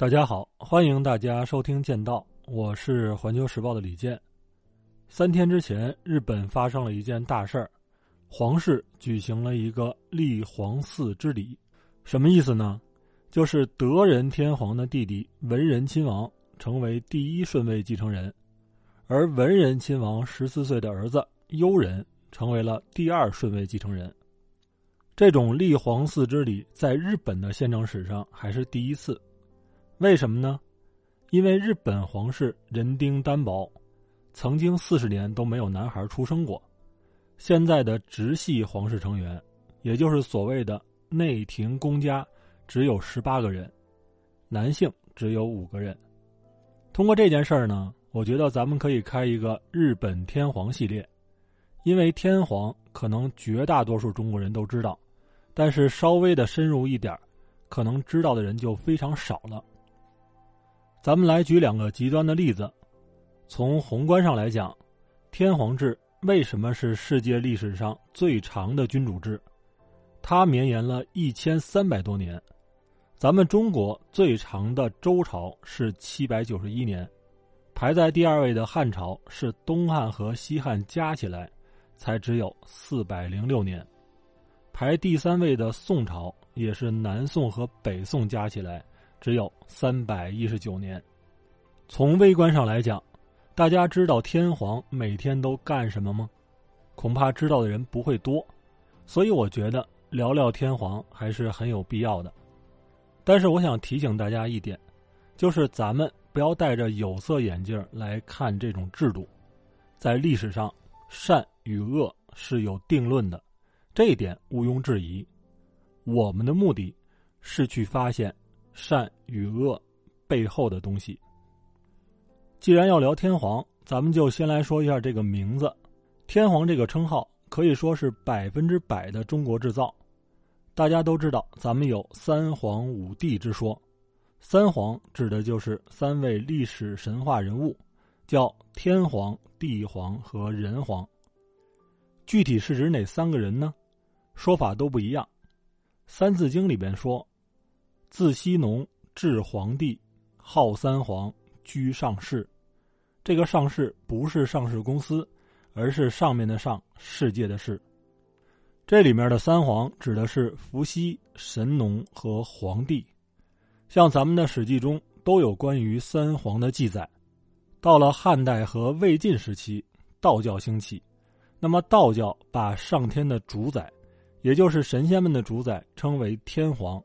大家好，欢迎大家收听《剑道》，我是环球时报的李健。三天之前，日本发生了一件大事儿，皇室举行了一个立皇嗣之礼。什么意思呢？就是德仁天皇的弟弟文仁亲王成为第一顺位继承人，而文仁亲王十四岁的儿子悠仁成为了第二顺位继承人。这种立皇嗣之礼在日本的宪政史上还是第一次。为什么呢？因为日本皇室人丁单薄，曾经四十年都没有男孩出生过。现在的直系皇室成员，也就是所谓的内廷公家，只有十八个人，男性只有五个人。通过这件事儿呢，我觉得咱们可以开一个日本天皇系列，因为天皇可能绝大多数中国人都知道，但是稍微的深入一点，可能知道的人就非常少了。咱们来举两个极端的例子。从宏观上来讲，天皇制为什么是世界历史上最长的君主制？它绵延了一千三百多年。咱们中国最长的周朝是七百九十一年，排在第二位的汉朝是东汉和西汉加起来才只有四百零六年，排第三位的宋朝也是南宋和北宋加起来。只有三百一十九年。从微观上来讲，大家知道天皇每天都干什么吗？恐怕知道的人不会多，所以我觉得聊聊天皇还是很有必要的。但是我想提醒大家一点，就是咱们不要戴着有色眼镜来看这种制度。在历史上，善与恶是有定论的，这一点毋庸置疑。我们的目的是去发现。善与恶背后的东西。既然要聊天皇，咱们就先来说一下这个名字。天皇这个称号可以说是百分之百的中国制造。大家都知道，咱们有三皇五帝之说。三皇指的就是三位历史神话人物，叫天皇、地皇和人皇。具体是指哪三个人呢？说法都不一样。《三字经》里边说。自羲农至黄帝，号三皇，居上世。这个上市不是上市公司，而是上面的上，世界的世。这里面的三皇指的是伏羲、神农和黄帝。像咱们的《史记》中都有关于三皇的记载。到了汉代和魏晋时期，道教兴起，那么道教把上天的主宰，也就是神仙们的主宰，称为天皇。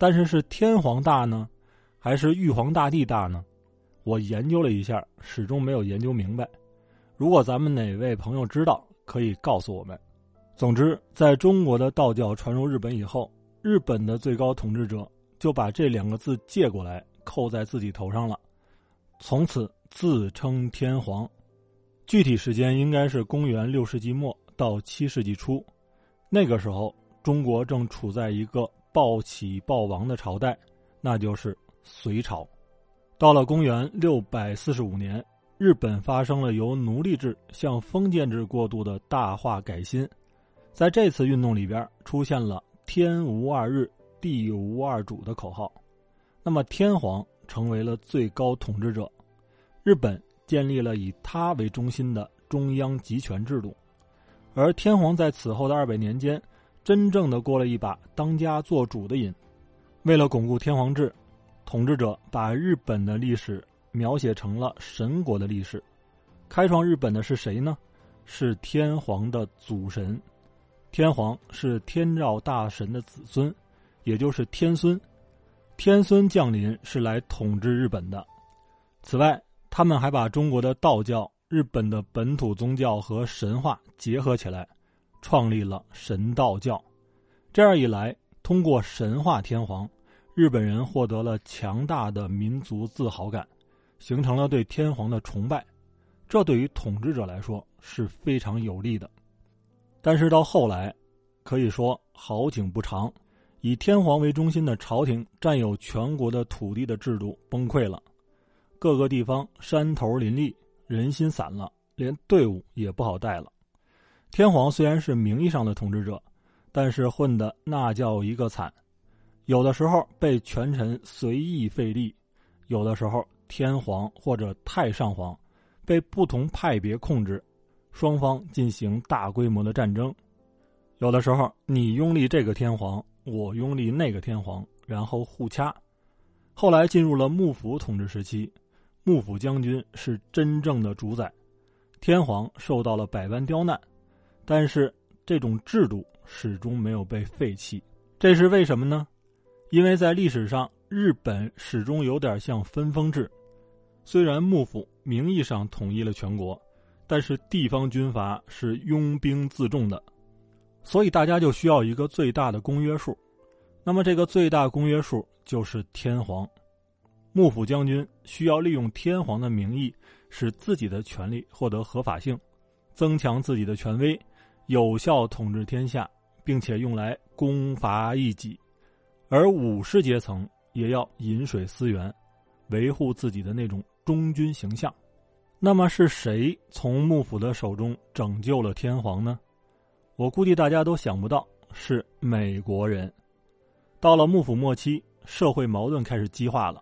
但是是天皇大呢，还是玉皇大帝大呢？我研究了一下，始终没有研究明白。如果咱们哪位朋友知道，可以告诉我们。总之，在中国的道教传入日本以后，日本的最高统治者就把这两个字借过来扣在自己头上了，从此自称天皇。具体时间应该是公元六世纪末到七世纪初，那个时候中国正处在一个。暴起暴亡的朝代，那就是隋朝。到了公元六百四十五年，日本发生了由奴隶制向封建制过渡的大化改新。在这次运动里边，出现了“天无二日，地无二主”的口号。那么，天皇成为了最高统治者，日本建立了以他为中心的中央集权制度。而天皇在此后的二百年间。真正的过了一把当家做主的瘾，为了巩固天皇制，统治者把日本的历史描写成了神国的历史。开创日本的是谁呢？是天皇的祖神。天皇是天照大神的子孙，也就是天孙。天孙降临是来统治日本的。此外，他们还把中国的道教、日本的本土宗教和神话结合起来。创立了神道教，这样一来，通过神话天皇，日本人获得了强大的民族自豪感，形成了对天皇的崇拜。这对于统治者来说是非常有利的。但是到后来，可以说好景不长，以天皇为中心的朝廷占有全国的土地的制度崩溃了，各个地方山头林立，人心散了，连队伍也不好带了。天皇虽然是名义上的统治者，但是混的那叫一个惨。有的时候被权臣随意废立，有的时候天皇或者太上皇被不同派别控制，双方进行大规模的战争。有的时候你拥立这个天皇，我拥立那个天皇，然后互掐。后来进入了幕府统治时期，幕府将军是真正的主宰，天皇受到了百般刁难，但是这种制度始终没有被废弃。这是为什么呢？因为在历史上，日本始终有点像分封制，虽然幕府名义上统一了全国，但是地方军阀是拥兵自重的，所以大家就需要一个最大的公约数。那么这个最大公约数就是天皇，幕府将军需要利用天皇的名义，使自己的权力获得合法性，增强自己的权威，有效统治天下，并且用来攻伐异己。而武士阶层也要饮水思源，维护自己的那种忠君形象。那么是谁从幕府的手中拯救了天皇呢？我估计大家都想不到，是美国人。到了幕府末期，社会矛盾开始激化了，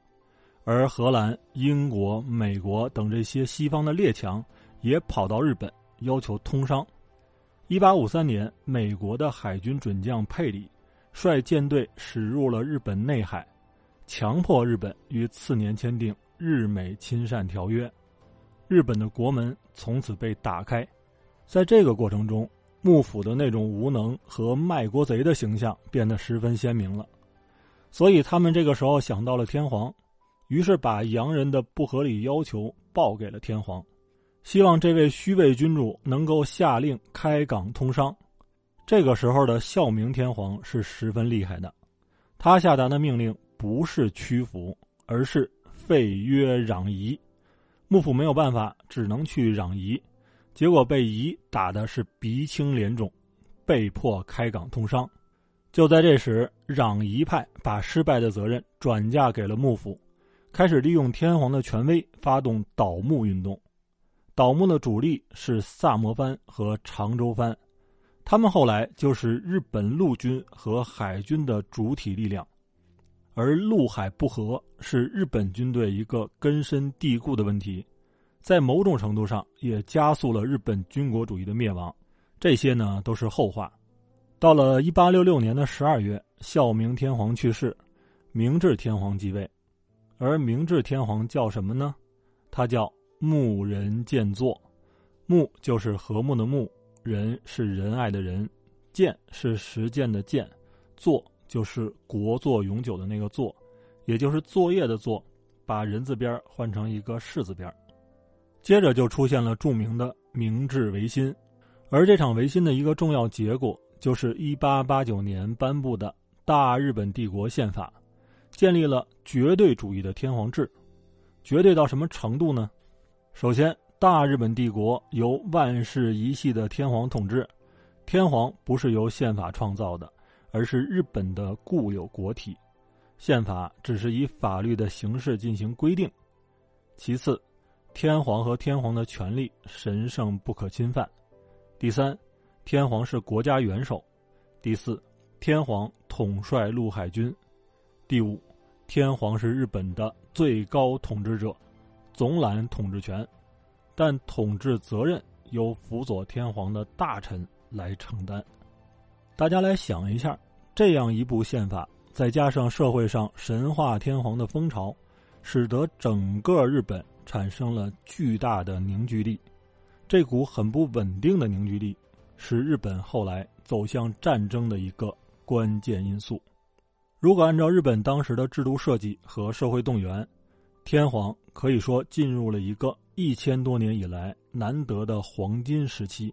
而荷兰、英国、美国等这些西方的列强也跑到日本要求通商。一八五三年，美国的海军准将佩里。率舰队驶入了日本内海，强迫日本于次年签订日美亲善条约，日本的国门从此被打开。在这个过程中，幕府的那种无能和卖国贼的形象变得十分鲜明了，所以他们这个时候想到了天皇，于是把洋人的不合理要求报给了天皇，希望这位虚位君主能够下令开港通商。这个时候的孝明天皇是十分厉害的，他下达的命令不是屈服，而是废约攘夷。幕府没有办法，只能去攘夷，结果被夷打的是鼻青脸肿，被迫开港通商。就在这时，攘夷派把失败的责任转嫁给了幕府，开始利用天皇的权威发动倒幕运动。倒幕的主力是萨摩藩和长州藩。他们后来就是日本陆军和海军的主体力量，而陆海不和是日本军队一个根深蒂固的问题，在某种程度上也加速了日本军国主义的灭亡。这些呢都是后话。到了一八六六年的十二月，孝明天皇去世，明治天皇继位，而明治天皇叫什么呢？他叫木仁健作，木就是和睦的木。仁是仁爱的仁，建是实践的建，作就是国作永久的那个作，也就是作业的作，把人字边换成一个士字边。接着就出现了著名的明治维新，而这场维新的一个重要结果就是1889年颁布的大日本帝国宪法，建立了绝对主义的天皇制。绝对到什么程度呢？首先。大日本帝国由万世一系的天皇统治，天皇不是由宪法创造的，而是日本的固有国体，宪法只是以法律的形式进行规定。其次，天皇和天皇的权力神圣不可侵犯。第三，天皇是国家元首。第四，天皇统帅陆海军。第五，天皇是日本的最高统治者，总揽统治权。但统治责任由辅佐天皇的大臣来承担。大家来想一下，这样一部宪法，再加上社会上神话天皇的风潮，使得整个日本产生了巨大的凝聚力。这股很不稳定的凝聚力，是日本后来走向战争的一个关键因素。如果按照日本当时的制度设计和社会动员，天皇可以说进入了一个。一千多年以来难得的黄金时期，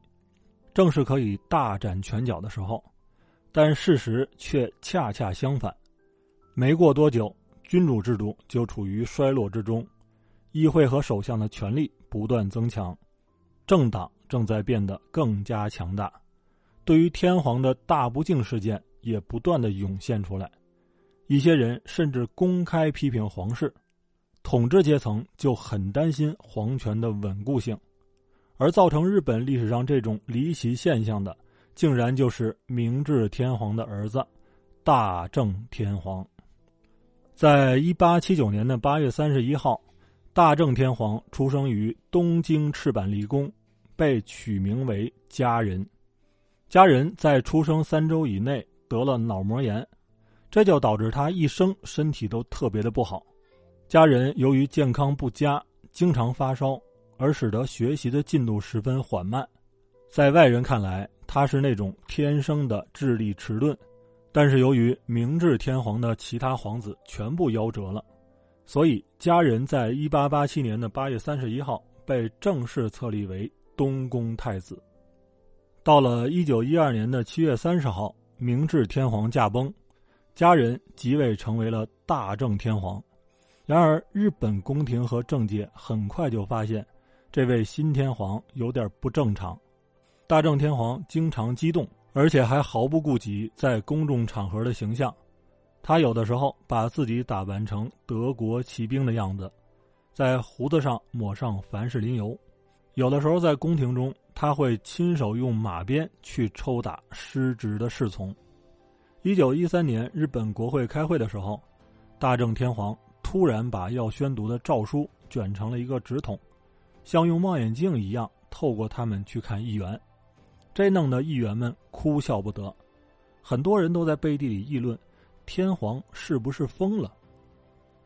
正是可以大展拳脚的时候，但事实却恰恰相反。没过多久，君主制度就处于衰落之中，议会和首相的权力不断增强，政党正在变得更加强大。对于天皇的大不敬事件也不断的涌现出来，一些人甚至公开批评皇室。统治阶层就很担心皇权的稳固性，而造成日本历史上这种离奇现象的，竟然就是明治天皇的儿子大正天皇。在一八七九年的八月三十一号，大正天皇出生于东京赤坂离宫，被取名为家人。家人在出生三周以内得了脑膜炎，这就导致他一生身体都特别的不好。家人由于健康不佳，经常发烧，而使得学习的进度十分缓慢。在外人看来，他是那种天生的智力迟钝。但是由于明治天皇的其他皇子全部夭折了，所以家人在一八八七年的八月三十一号被正式册立为东宫太子。到了一九一二年的七月三十号，明治天皇驾崩，家人即位成为了大正天皇。然而，日本宫廷和政界很快就发现，这位新天皇有点不正常。大正天皇经常激动。而且还毫不顾及在公众场合的形象，他有的时候把自己打扮成德国骑兵的样子，在胡子上抹上凡士林油；有的时候在宫廷中，他会亲手用马鞭去抽打失职的侍从。一九一三年，日本国会开会的时候，大正天皇突然把要宣读的诏书卷成了一个纸筒，像用望远镜一样透过他们去看议员。这弄得议员们哭笑不得，很多人都在背地里议论：天皇是不是疯了？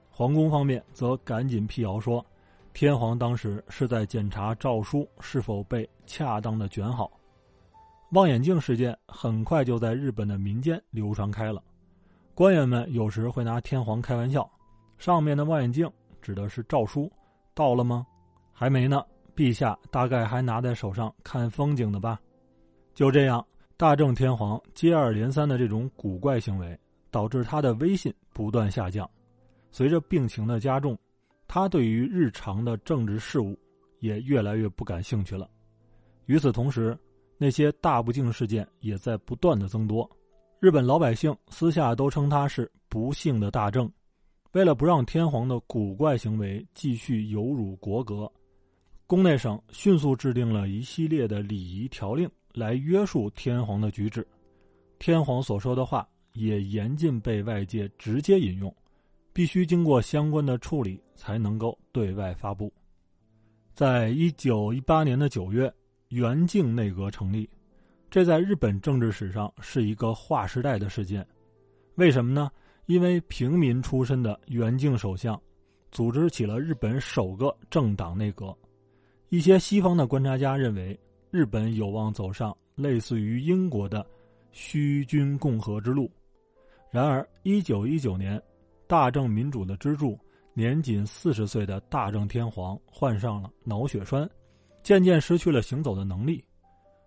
皇宫方面则赶紧辟谣说，天皇当时是在检查诏书是否被恰当的卷好。望远镜事件很快就在日本的民间流传开了，官员们有时会拿天皇开玩笑：上面的望远镜指的是诏书，到了吗？还没呢，陛下大概还拿在手上看风景的吧。就这样，大正天皇接二连三的这种古怪行为，导致他的威信不断下降。随着病情的加重，他对于日常的政治事务也越来越不感兴趣了。与此同时，那些大不敬事件也在不断的增多。日本老百姓私下都称他是不幸的大正。为了不让天皇的古怪行为继续有辱国格，宫内省迅速制定了一系列的礼仪条令。来约束天皇的举止，天皇所说的话也严禁被外界直接引用，必须经过相关的处理才能够对外发布。在一九一八年的九月，元敬内阁成立，这在日本政治史上是一个划时代的事件。为什么呢？因为平民出身的元敬首相，组织起了日本首个政党内阁。一些西方的观察家认为。日本有望走上类似于英国的虚君共和之路。然而，一九一九年，大正民主的支柱、年仅四十岁的大正天皇患上了脑血栓，渐渐失去了行走的能力。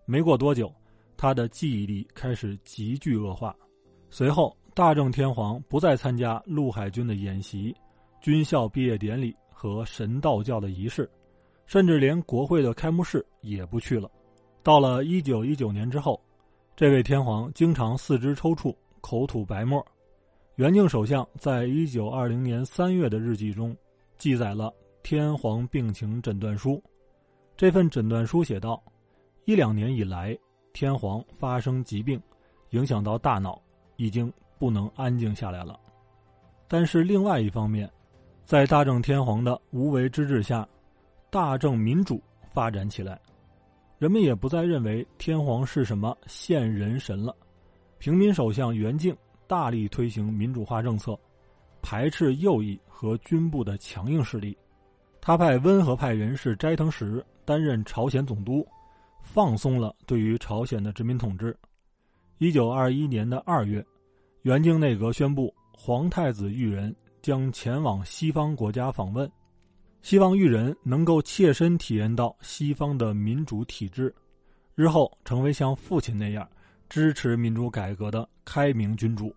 没过多久，他的记忆力开始急剧恶化。随后，大正天皇不再参加陆海军的演习、军校毕业典礼和神道教的仪式。甚至连国会的开幕式也不去了。到了一九一九年之后，这位天皇经常四肢抽搐、口吐白沫。元敬首相在一九二零年三月的日记中记载了天皇病情诊断书。这份诊断书写道：一两年以来，天皇发生疾病，影响到大脑，已经不能安静下来了。但是另外一方面，在大正天皇的无为之治下，大正民主发展起来，人们也不再认为天皇是什么现人神了。平民首相袁敬大力推行民主化政策，排斥右翼和军部的强硬势力。他派温和派人士斋藤实担任朝鲜总督，放松了对于朝鲜的殖民统治。一九二一年的二月，元敬内阁宣布皇太子裕仁将前往西方国家访问。希望裕仁能够切身体验到西方的民主体制，日后成为像父亲那样支持民主改革的开明君主。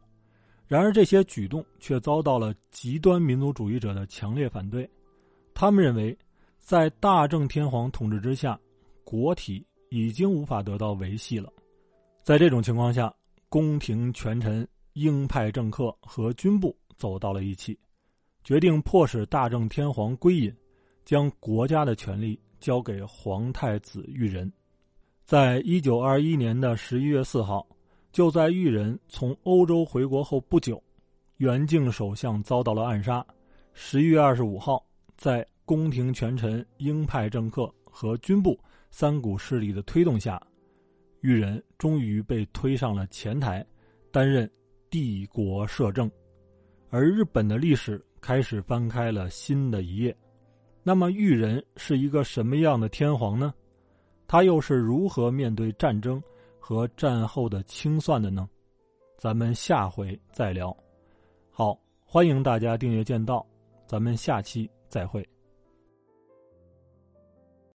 然而，这些举动却遭到了极端民族主义者的强烈反对。他们认为，在大正天皇统治之下，国体已经无法得到维系了。在这种情况下，宫廷权臣、鹰派政客和军部走到了一起。决定迫使大正天皇归隐，将国家的权力交给皇太子裕仁。在一九二一年的十一月四号，就在裕仁从欧洲回国后不久，元敬首相遭到了暗杀。十一月二十五号，在宫廷权臣、鹰派政客和军部三股势力的推动下，裕仁终于被推上了前台，担任帝国摄政。而日本的历史开始翻开了新的一页。那么，裕仁是一个什么样的天皇呢？他又是如何面对战争和战后的清算的呢？咱们下回再聊。好，欢迎大家订阅剑道，咱们下期再会。